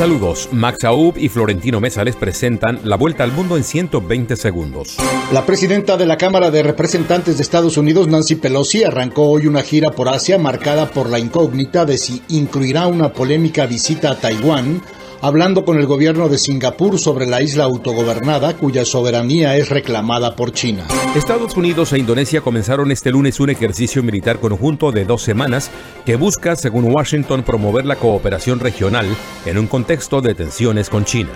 Saludos, Max Aub y Florentino Mesa les presentan la vuelta al mundo en 120 segundos. La presidenta de la Cámara de Representantes de Estados Unidos, Nancy Pelosi, arrancó hoy una gira por Asia marcada por la incógnita de si incluirá una polémica visita a Taiwán hablando con el gobierno de Singapur sobre la isla autogobernada cuya soberanía es reclamada por China. Estados Unidos e Indonesia comenzaron este lunes un ejercicio militar conjunto de dos semanas que busca, según Washington, promover la cooperación regional en un contexto de tensiones con China.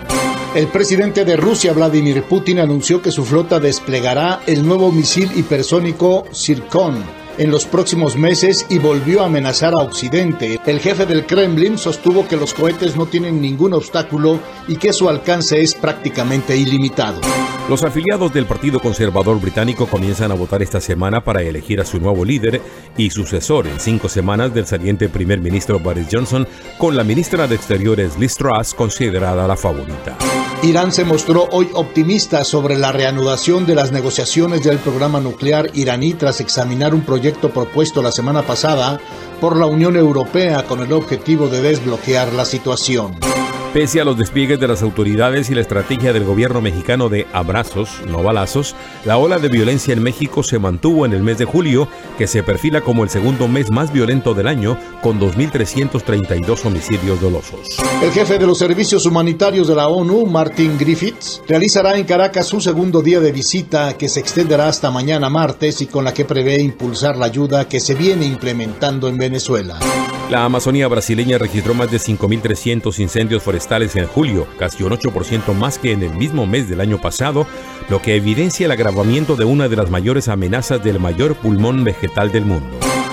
El presidente de Rusia, Vladimir Putin, anunció que su flota desplegará el nuevo misil hipersónico Zircon en los próximos meses y volvió a amenazar a Occidente. El jefe del Kremlin sostuvo que los cohetes no tienen ningún obstáculo y que su alcance es prácticamente ilimitado. Los afiliados del Partido Conservador Británico comienzan a votar esta semana para elegir a su nuevo líder y sucesor en cinco semanas del saliente primer ministro Boris Johnson, con la ministra de Exteriores Liz Truss considerada la favorita. Irán se mostró hoy optimista sobre la reanudación de las negociaciones del programa nuclear iraní tras examinar un proyecto propuesto la semana pasada por la Unión Europea con el objetivo de desbloquear la situación. Pese a los despliegues de las autoridades y la estrategia del gobierno mexicano de abrazos, no balazos, la ola de violencia en México se mantuvo en el mes de julio, que se perfila como el segundo mes más violento del año, con 2.332 homicidios dolosos. El jefe de los servicios humanitarios de la ONU, Martin Griffiths, realizará en Caracas su segundo día de visita que se extenderá hasta mañana martes y con la que prevé impulsar la ayuda que se viene implementando en Venezuela. La Amazonía brasileña registró más de 5.300 incendios forestales en julio, casi un 8% más que en el mismo mes del año pasado, lo que evidencia el agravamiento de una de las mayores amenazas del mayor pulmón vegetal del mundo.